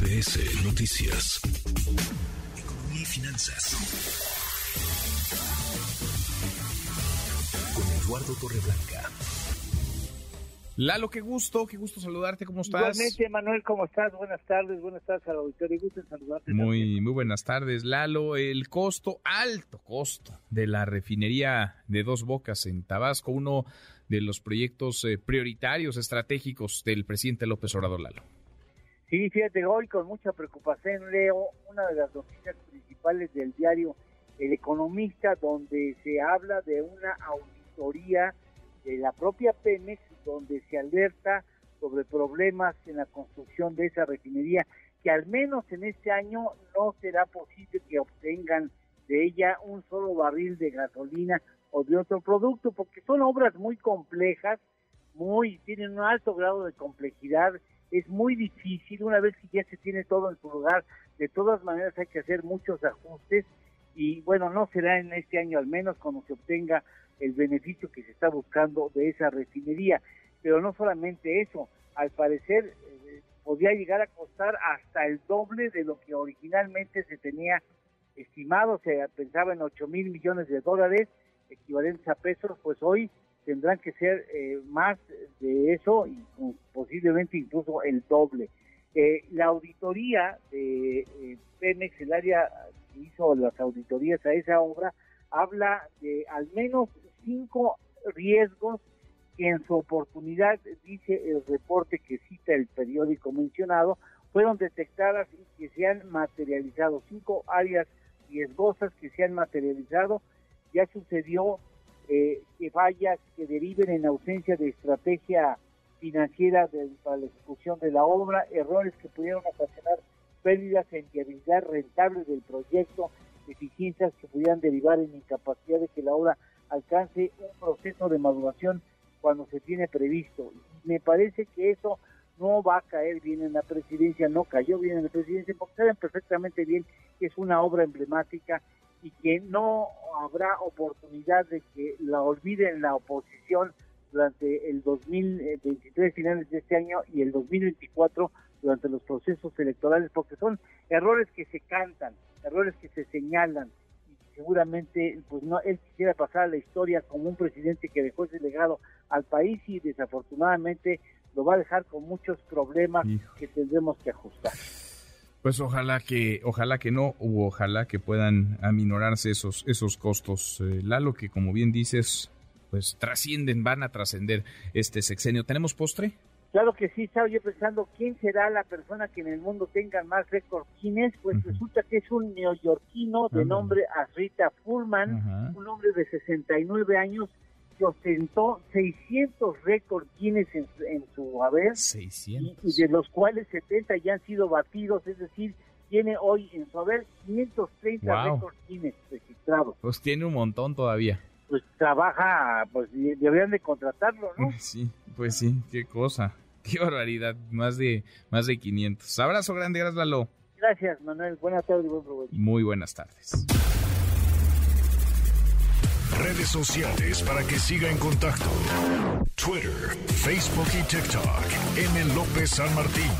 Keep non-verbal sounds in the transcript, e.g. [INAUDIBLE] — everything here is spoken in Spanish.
MBS Noticias. Economía y finanzas. Con Eduardo Torreblanca. Lalo, qué gusto, qué gusto saludarte, ¿cómo estás? Igualmente, Manuel, ¿cómo estás? Buenas tardes, buenas tardes al auditorio, gusto en saludarte. Muy, también. muy buenas tardes, Lalo. El costo, alto costo de la refinería de Dos Bocas en Tabasco, uno de los proyectos eh, prioritarios, estratégicos del presidente López Obrador, Lalo. Sí, fíjate, hoy con mucha preocupación leo una de las noticias principales del diario El Economista, donde se habla de una auditoría de la propia Pemex, donde se alerta sobre problemas en la construcción de esa refinería, que al menos en este año no será posible que obtengan de ella un solo barril de gasolina o de otro producto, porque son obras muy complejas, muy tienen un alto grado de complejidad, es muy difícil, una vez que ya se tiene todo en su lugar, de todas maneras hay que hacer muchos ajustes y bueno, no será en este año al menos cuando se obtenga el beneficio que se está buscando de esa refinería. Pero no solamente eso, al parecer eh, podría llegar a costar hasta el doble de lo que originalmente se tenía estimado, se pensaba en 8 mil millones de dólares equivalentes a pesos, pues hoy tendrán que ser eh, más de eso y con- posiblemente incluso el doble. Eh, la auditoría de eh, Pemex, el área que hizo las auditorías a esa obra, habla de al menos cinco riesgos que en su oportunidad, dice el reporte que cita el periódico mencionado, fueron detectadas y que se han materializado. Cinco áreas riesgosas que se han materializado. Ya sucedió eh, que fallas que deriven en ausencia de estrategia financiera del- para la ejecución de la obra, errores que pudieron ocasionar pérdidas en viabilidad rentable del proyecto, deficiencias que pudieran derivar en incapacidad de que la obra alcance un proceso de maduración cuando se tiene previsto. Me parece que eso no va a caer bien en la presidencia, no cayó bien en la presidencia, porque saben perfectamente bien que es una obra emblemática y que no habrá oportunidad de que la olviden la oposición durante el 2023, finales de este año, y el 2024, durante los procesos electorales, porque son errores que se cantan, errores que se señalan, y seguramente pues no él quisiera pasar a la historia como un presidente que dejó ese legado al país y desafortunadamente lo va a dejar con muchos problemas Hijo. que tendremos que ajustar. Pues ojalá que, ojalá que no, u ojalá que puedan aminorarse esos, esos costos, eh, Lalo, que como bien dices, pues trascienden, van a trascender este sexenio. ¿Tenemos postre? Claro que sí, estaba yo pensando quién será la persona que en el mundo tenga más récord Guinness, pues resulta que es un neoyorquino de nombre Asrita Fullman, un hombre de 69 años que ostentó 600 récords Guinness en, su- en su haber y, 600. y de los cuales 70 ya han sido batidos, es decir, tiene hoy en su haber 530 Wow. récords Guinness registrados. Pues tiene un montón todavía. Pues trabaja, pues y- deberían de contratarlo, ¿no? [LAUGHS] Sí, pues sí, qué cosa. [LAUGHS] Qué barbaridad, más de más de 500. Abrazo grande, gracias Lalo. Gracias, Manuel. Buenas tardes y buen provecho. Muy buenas tardes. Redes sociales para que siga en contacto: Twitter, Facebook y TikTok. M. López San Martín.